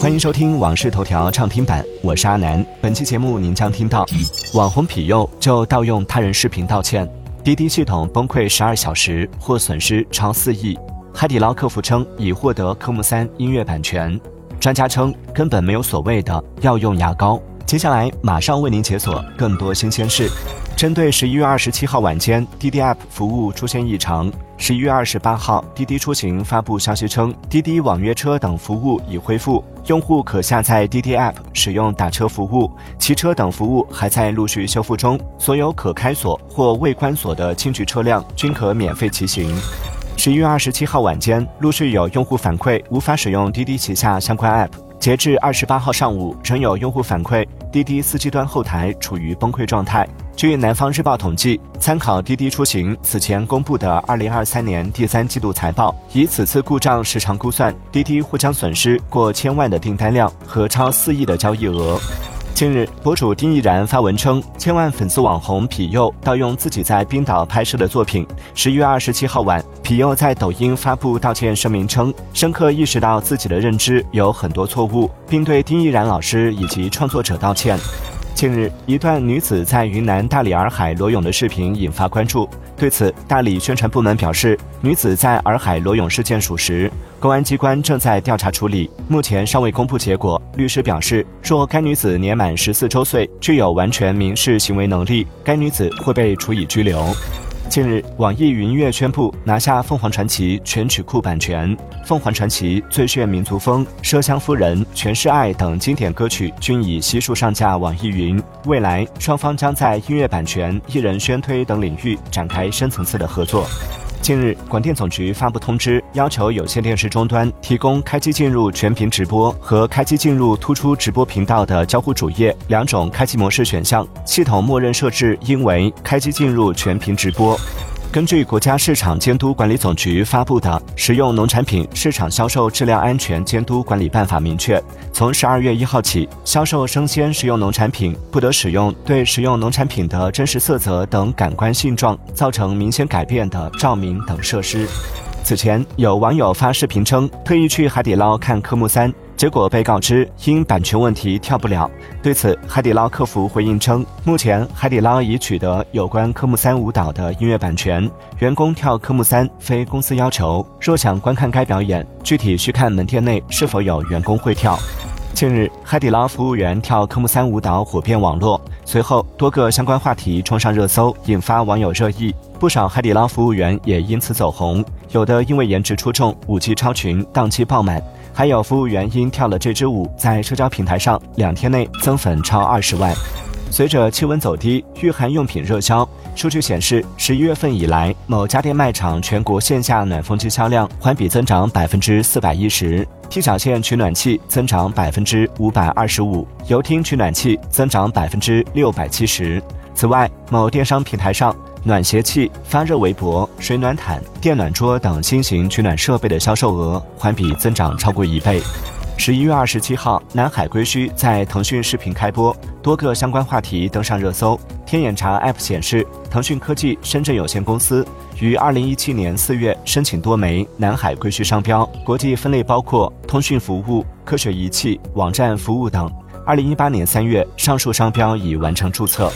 欢迎收听《往事头条》畅听版，我是阿南。本期节目您将听到：网红痞幼就盗用他人视频道歉；滴滴系统崩溃十二小时，或损失超四亿；海底捞客服称已获得科目三音乐版权；专家称根本没有所谓的要用牙膏。接下来马上为您解锁更多新鲜事。针对十一月二十七号晚间滴滴 App 服务出现异常，十一月二十八号，滴滴出行发布消息称，滴滴网约车等服务已恢复，用户可下载滴滴 App 使用打车服务，骑车等服务还在陆续修复中，所有可开锁或未关锁的轻距车辆均可免费骑行。十一月二十七号晚间，陆续有用户反馈无法使用滴滴旗下相关 App。截至二十八号上午，仍有用户反馈滴滴司机端后台处于崩溃状态。据南方日报统计，参考滴滴出行此前公布的二零二三年第三季度财报，以此次故障时长估算，滴滴或将损失过千万的订单量和超四亿的交易额。近日，博主丁毅然发文称，千万粉丝网红痞幼盗用自己在冰岛拍摄的作品。十一月二十七号晚，痞幼在抖音发布道歉声明称，深刻意识到自己的认知有很多错误，并对丁毅然老师以及创作者道歉。近日，一段女子在云南大理洱海裸泳的视频引发关注。对此，大理宣传部门表示，女子在洱海裸泳事件属实，公安机关正在调查处理，目前尚未公布结果。律师表示，若该女子年满十四周岁，具有完全民事行为能力，该女子会被处以拘留。近日，网易云音乐宣布拿下凤凰传奇全曲库版权。凤凰传奇《最炫民族风》《奢香夫人》《全是爱》等经典歌曲均已悉数上架网易云。未来，双方将在音乐版权、艺人宣推等领域展开深层次的合作。近日，广电总局发布通知，要求有线电视终端提供开机进入全屏直播和开机进入突出直播频道的交互主页两种开机模式选项，系统默认设置应为开机进入全屏直播。根据国家市场监督管理总局发布的《食用农产品市场销售质量安全监督管理办法》明确，从十二月一号起，销售生鲜食用农产品不得使用对食用农产品的真实色泽等感官性状造成明显改变的照明等设施。此前，有网友发视频称，特意去海底捞看科目三。结果被告知因版权问题跳不了。对此，海底捞客服回应称，目前海底捞已取得有关科目三舞蹈的音乐版权，员工跳科目三非公司要求。若想观看该表演，具体需看门店内是否有员工会跳。近日，海底捞服务员跳科目三舞蹈火遍网络，随后多个相关话题冲上热搜，引发网友热议。不少海底捞服务员也因此走红，有的因为颜值出众，舞技超群，档期爆满。还有服务员因跳了这支舞，在社交平台上两天内增粉超二十万。随着气温走低，御寒用品热销。数据显示，十一月份以来，某家电卖场全国线下暖风机销量环比增长百分之四百一十，T 小线取暖器增长百分之五百二十五，游厅取暖器增长百分之六百七十。此外，某电商平台上。暖鞋器、发热围脖、水暖毯、电暖桌等新型取暖设备的销售额环比增长超过一倍。十一月二十七号，南海归墟在腾讯视频开播，多个相关话题登上热搜。天眼查 App 显示，腾讯科技深圳有限公司于二零一七年四月申请多枚南海归墟商标，国际分类包括通讯服务、科学仪器、网站服务等。二零一八年三月，上述商标已完成注册。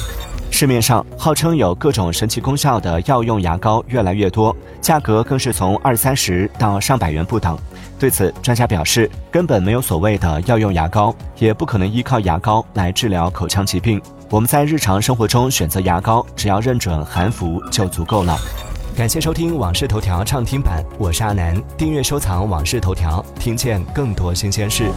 市面上号称有各种神奇功效的药用牙膏越来越多，价格更是从二三十到上百元不等。对此，专家表示，根本没有所谓的药用牙膏，也不可能依靠牙膏来治疗口腔疾病。我们在日常生活中选择牙膏，只要认准含氟就足够了。感谢收听《往事头条》畅听版，我是阿南。订阅收藏《往事头条》，听见更多新鲜事。